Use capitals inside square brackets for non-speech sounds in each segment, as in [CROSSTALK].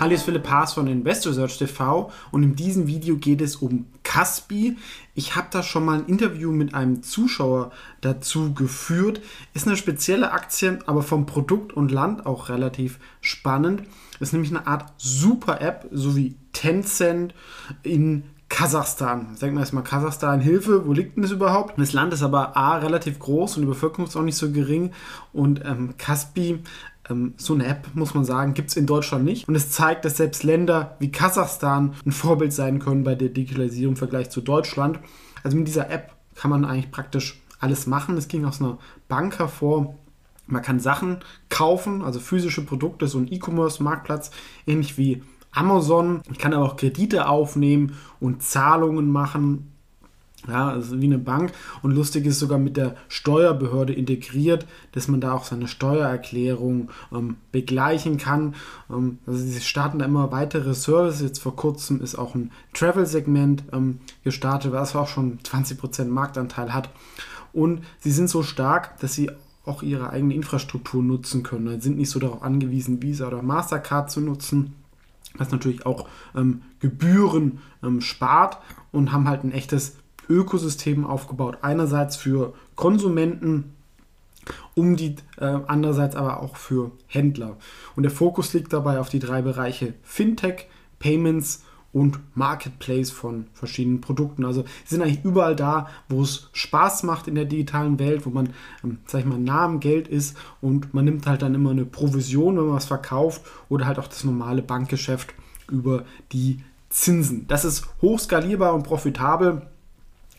Hallo, ist Philipp Haas von Invest Research TV und in diesem Video geht es um Caspi. Ich habe da schon mal ein Interview mit einem Zuschauer dazu geführt. Ist eine spezielle Aktie, aber vom Produkt und Land auch relativ spannend. Ist nämlich eine Art Super-App, so wie Tencent in Kasachstan. Sagen wir erstmal Kasachstan, Hilfe, wo liegt denn das überhaupt? Das Land ist aber A, relativ groß und die Bevölkerung ist auch nicht so gering. Und ähm, Kaspi ähm, so eine App, muss man sagen, gibt es in Deutschland nicht. Und es zeigt, dass selbst Länder wie Kasachstan ein Vorbild sein können bei der Digitalisierung im Vergleich zu Deutschland. Also mit dieser App kann man eigentlich praktisch alles machen. Es ging aus einer Bank hervor. Man kann Sachen kaufen, also physische Produkte, so ein E-Commerce-Marktplatz, ähnlich wie Amazon. Ich kann aber auch Kredite aufnehmen und Zahlungen machen ja, also wie eine Bank. Und lustig ist sogar mit der Steuerbehörde integriert, dass man da auch seine Steuererklärung ähm, begleichen kann. Ähm, also sie starten da immer weitere Services. Jetzt vor kurzem ist auch ein Travel-Segment ähm, gestartet, was auch schon 20% Marktanteil hat. Und sie sind so stark, dass sie auch ihre eigene Infrastruktur nutzen können. Sie sind nicht so darauf angewiesen, Visa oder Mastercard zu nutzen was natürlich auch ähm, Gebühren ähm, spart und haben halt ein echtes Ökosystem aufgebaut. Einerseits für Konsumenten, um die äh, andererseits aber auch für Händler. Und der Fokus liegt dabei auf die drei Bereiche Fintech, Payments und Marketplace von verschiedenen Produkten. Also sind eigentlich überall da, wo es Spaß macht in der digitalen Welt, wo man, ähm, sag ich mal, nah am Geld ist und man nimmt halt dann immer eine Provision, wenn man was verkauft oder halt auch das normale Bankgeschäft über die Zinsen. Das ist hochskalierbar und profitabel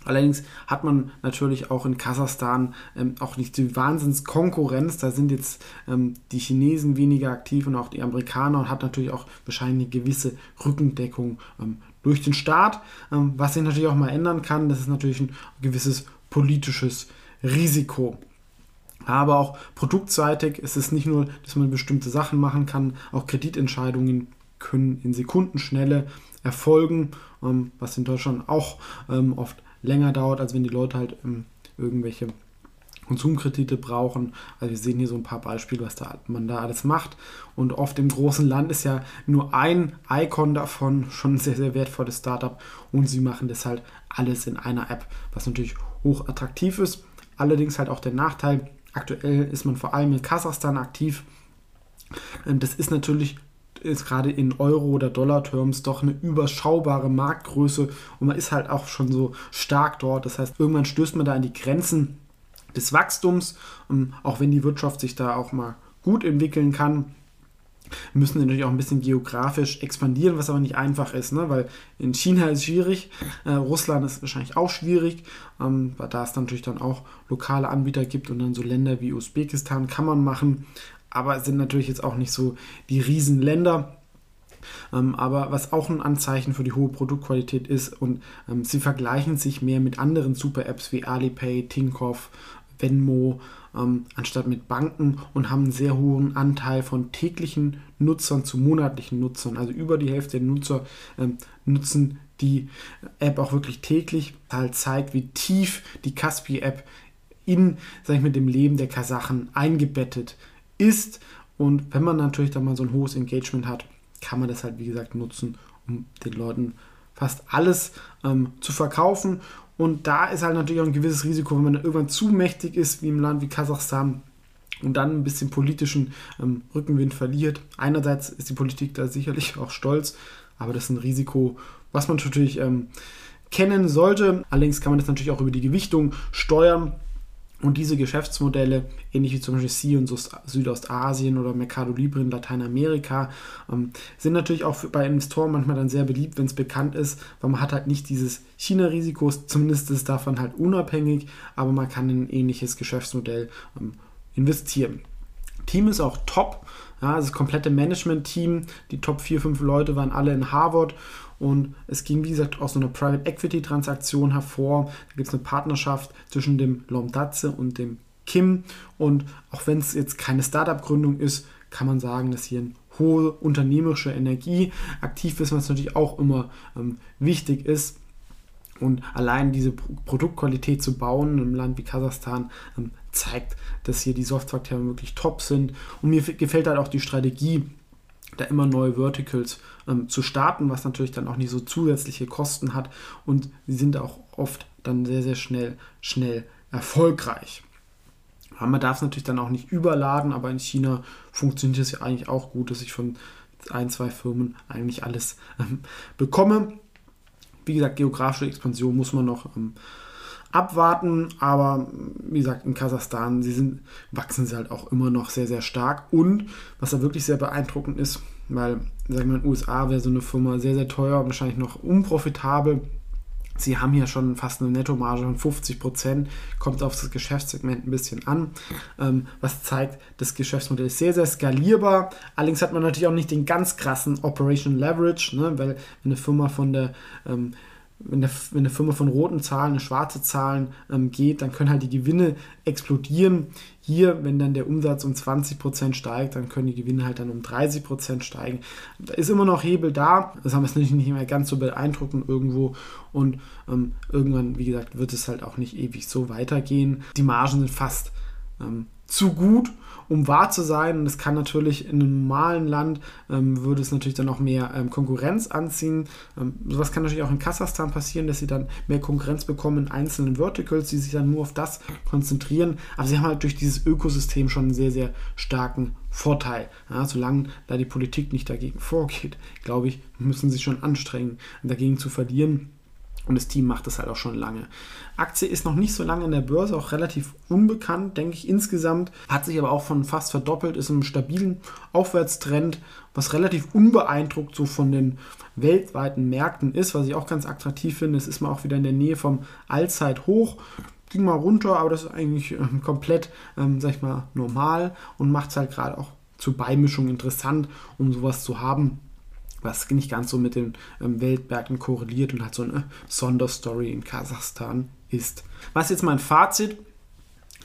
Allerdings hat man natürlich auch in Kasachstan ähm, auch nicht die Wahnsinnskonkurrenz. Da sind jetzt ähm, die Chinesen weniger aktiv und auch die Amerikaner und hat natürlich auch wahrscheinlich eine gewisse Rückendeckung ähm, durch den Staat. Ähm, was sich natürlich auch mal ändern kann, das ist natürlich ein gewisses politisches Risiko. Aber auch produktseitig ist es nicht nur, dass man bestimmte Sachen machen kann, auch Kreditentscheidungen können in Sekundenschnelle erfolgen, ähm, was in Deutschland auch ähm, oft länger dauert, als wenn die Leute halt ähm, irgendwelche Konsumkredite brauchen. Also wir sehen hier so ein paar Beispiele, was da, man da alles macht. Und oft im großen Land ist ja nur ein Icon davon [LAUGHS] schon ein sehr, sehr wertvolles Startup. Und sie machen das halt alles in einer App, was natürlich hoch attraktiv ist. Allerdings halt auch der Nachteil, aktuell ist man vor allem in Kasachstan aktiv. Ähm, das ist natürlich ist gerade in Euro- oder Dollar-Terms doch eine überschaubare Marktgröße und man ist halt auch schon so stark dort. Das heißt, irgendwann stößt man da an die Grenzen des Wachstums, auch wenn die Wirtschaft sich da auch mal gut entwickeln kann. Müssen natürlich auch ein bisschen geografisch expandieren, was aber nicht einfach ist, ne? weil in China ist es schwierig, äh, Russland ist wahrscheinlich auch schwierig, ähm, da es natürlich dann auch lokale Anbieter gibt und dann so Länder wie Usbekistan kann man machen, aber sind natürlich jetzt auch nicht so die Riesenländer. Ähm, aber was auch ein Anzeichen für die hohe Produktqualität ist und ähm, sie vergleichen sich mehr mit anderen Super-Apps wie Alipay, Tinkoff, Venmo, ähm, anstatt mit Banken und haben einen sehr hohen Anteil von täglichen Nutzern zu monatlichen Nutzern. Also über die Hälfte der Nutzer ähm, nutzen die App auch wirklich täglich. Halt zeigt, wie tief die Kaspi-App in, sag ich mit dem Leben der Kasachen eingebettet ist. Und wenn man natürlich dann mal so ein hohes Engagement hat, kann man das halt, wie gesagt, nutzen, um den Leuten fast alles ähm, zu verkaufen. Und da ist halt natürlich auch ein gewisses Risiko, wenn man irgendwann zu mächtig ist, wie im Land wie Kasachstan, und dann ein bisschen politischen ähm, Rückenwind verliert. Einerseits ist die Politik da sicherlich [LAUGHS] auch stolz, aber das ist ein Risiko, was man natürlich ähm, kennen sollte. Allerdings kann man das natürlich auch über die Gewichtung steuern. Und diese Geschäftsmodelle, ähnlich wie zum Beispiel C und Südostasien oder Mercado Libre in Lateinamerika, ähm, sind natürlich auch bei Investoren manchmal dann sehr beliebt, wenn es bekannt ist, weil man hat halt nicht dieses China-Risiko, zumindest ist davon halt unabhängig, aber man kann in ein ähnliches Geschäftsmodell ähm, investieren. Team ist auch top. Ja, das komplette Management-Team, die Top 4, 5 Leute waren alle in Harvard und es ging, wie gesagt, aus einer Private Equity Transaktion hervor. Da gibt es eine Partnerschaft zwischen dem Lomdatze und dem Kim. Und auch wenn es jetzt keine Startup-Gründung ist, kann man sagen, dass hier eine hohe unternehmerische Energie aktiv ist, was natürlich auch immer ähm, wichtig ist. Und allein diese Produktqualität zu bauen in einem Land wie Kasachstan ähm, zeigt, dass hier die Softwarethemen wirklich top sind. Und mir gefällt halt auch die Strategie, da immer neue Verticals ähm, zu starten, was natürlich dann auch nicht so zusätzliche Kosten hat und sie sind auch oft dann sehr, sehr schnell, schnell erfolgreich. man darf es natürlich dann auch nicht überladen, aber in China funktioniert es ja eigentlich auch gut, dass ich von ein, zwei Firmen eigentlich alles ähm, bekomme. Wie gesagt, geografische Expansion muss man noch ähm, abwarten, aber wie gesagt, in Kasachstan, sie sind, wachsen sie halt auch immer noch sehr, sehr stark. Und was da wirklich sehr beeindruckend ist, weil, sagen wir, in den USA wäre so eine Firma sehr, sehr teuer, wahrscheinlich noch unprofitabel. Sie haben hier schon fast eine Nettomarge von 50 Prozent, kommt auf das Geschäftssegment ein bisschen an, ähm, was zeigt, das Geschäftsmodell ist sehr, sehr skalierbar. Allerdings hat man natürlich auch nicht den ganz krassen Operation Leverage, ne, weil eine Firma von der ähm, wenn, der, wenn eine Firma von roten Zahlen in schwarze Zahlen ähm, geht, dann können halt die Gewinne explodieren. Hier, wenn dann der Umsatz um 20% steigt, dann können die Gewinne halt dann um 30% steigen. Da ist immer noch Hebel da. Das haben wir [LAUGHS] natürlich nicht mehr ganz so beeindruckend irgendwo. Und ähm, irgendwann, wie gesagt, wird es halt auch nicht ewig so weitergehen. Die Margen sind fast ähm, zu gut, um wahr zu sein. Und es kann natürlich in einem normalen Land, ähm, würde es natürlich dann auch mehr ähm, Konkurrenz anziehen. Ähm, sowas kann natürlich auch in Kasachstan passieren, dass sie dann mehr Konkurrenz bekommen in einzelnen Verticals, die sich dann nur auf das konzentrieren. Aber sie haben halt durch dieses Ökosystem schon einen sehr, sehr starken Vorteil. Ja, solange da die Politik nicht dagegen vorgeht, glaube ich, müssen sie schon anstrengen, dagegen zu verlieren. Und das Team macht das halt auch schon lange. Aktie ist noch nicht so lange in der Börse, auch relativ unbekannt, denke ich insgesamt. Hat sich aber auch von fast verdoppelt, ist im stabilen Aufwärtstrend, was relativ unbeeindruckt so von den weltweiten Märkten ist, was ich auch ganz attraktiv finde. Es ist mal auch wieder in der Nähe vom Allzeithoch. Ging mal runter, aber das ist eigentlich ähm, komplett, ähm, sag ich mal, normal und macht es halt gerade auch zur Beimischung interessant, um sowas zu haben was nicht ganz so mit den ähm, Weltmärkten korreliert und halt so eine Sonderstory in Kasachstan ist. Was jetzt mein Fazit?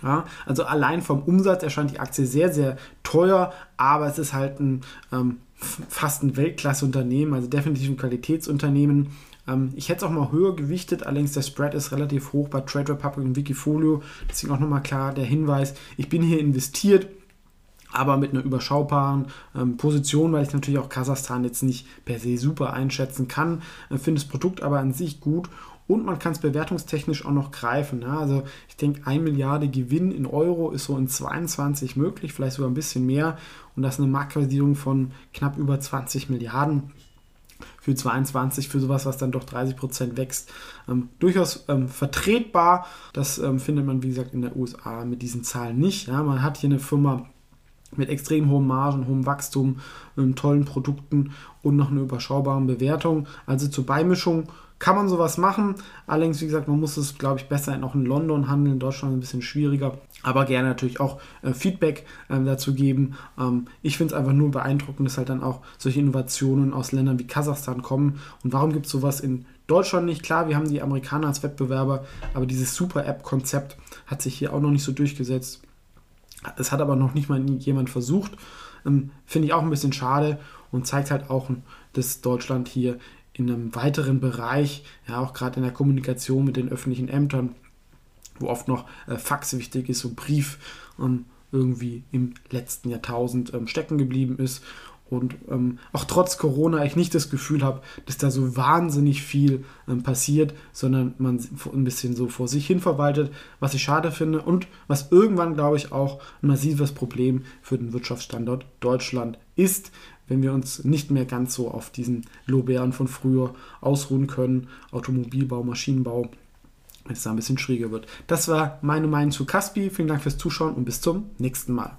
Ja, also allein vom Umsatz erscheint die Aktie sehr, sehr teuer, aber es ist halt ein ähm, fast ein Weltklasse-Unternehmen, also definitiv ein Qualitätsunternehmen. Ähm, ich hätte es auch mal höher gewichtet, allerdings der Spread ist relativ hoch bei Trade Republic und Wikifolio. Deswegen auch nochmal klar der Hinweis, ich bin hier investiert aber mit einer überschaubaren ähm, Position, weil ich natürlich auch Kasachstan jetzt nicht per se super einschätzen kann. Äh, Finde das Produkt aber an sich gut und man kann es bewertungstechnisch auch noch greifen. Ja? Also ich denke, 1 Milliarde Gewinn in Euro ist so in 22 möglich, vielleicht sogar ein bisschen mehr und das ist eine Marktkapitalisierung von knapp über 20 Milliarden für 22, für sowas, was dann doch 30 Prozent wächst, ähm, durchaus ähm, vertretbar. Das ähm, findet man, wie gesagt, in der USA mit diesen Zahlen nicht. Ja? Man hat hier eine Firma, mit extrem hohen Margen, hohem Wachstum, tollen Produkten und noch eine überschaubare Bewertung. Also zur Beimischung kann man sowas machen. Allerdings, wie gesagt, man muss es, glaube ich, besser auch in London handeln, in Deutschland ein bisschen schwieriger. Aber gerne natürlich auch äh, Feedback äh, dazu geben. Ähm, ich finde es einfach nur beeindruckend, dass halt dann auch solche Innovationen aus Ländern wie Kasachstan kommen. Und warum gibt es sowas in Deutschland nicht? Klar, wir haben die Amerikaner als Wettbewerber, aber dieses Super-App-Konzept hat sich hier auch noch nicht so durchgesetzt. Das hat aber noch nicht mal jemand versucht. Ähm, Finde ich auch ein bisschen schade und zeigt halt auch, dass Deutschland hier in einem weiteren Bereich, ja auch gerade in der Kommunikation mit den öffentlichen Ämtern, wo oft noch äh, Fax wichtig ist und Brief ähm, irgendwie im letzten Jahrtausend ähm, stecken geblieben ist und ähm, auch trotz Corona ich nicht das Gefühl habe, dass da so wahnsinnig viel ähm, passiert, sondern man ein bisschen so vor sich hin verwaltet, was ich schade finde und was irgendwann, glaube ich, auch ein massives Problem für den Wirtschaftsstandort Deutschland ist, wenn wir uns nicht mehr ganz so auf diesen Lorbeeren von früher ausruhen können, Automobilbau, Maschinenbau, wenn es da ein bisschen schwieriger wird. Das war meine Meinung zu Caspi. Vielen Dank fürs Zuschauen und bis zum nächsten Mal.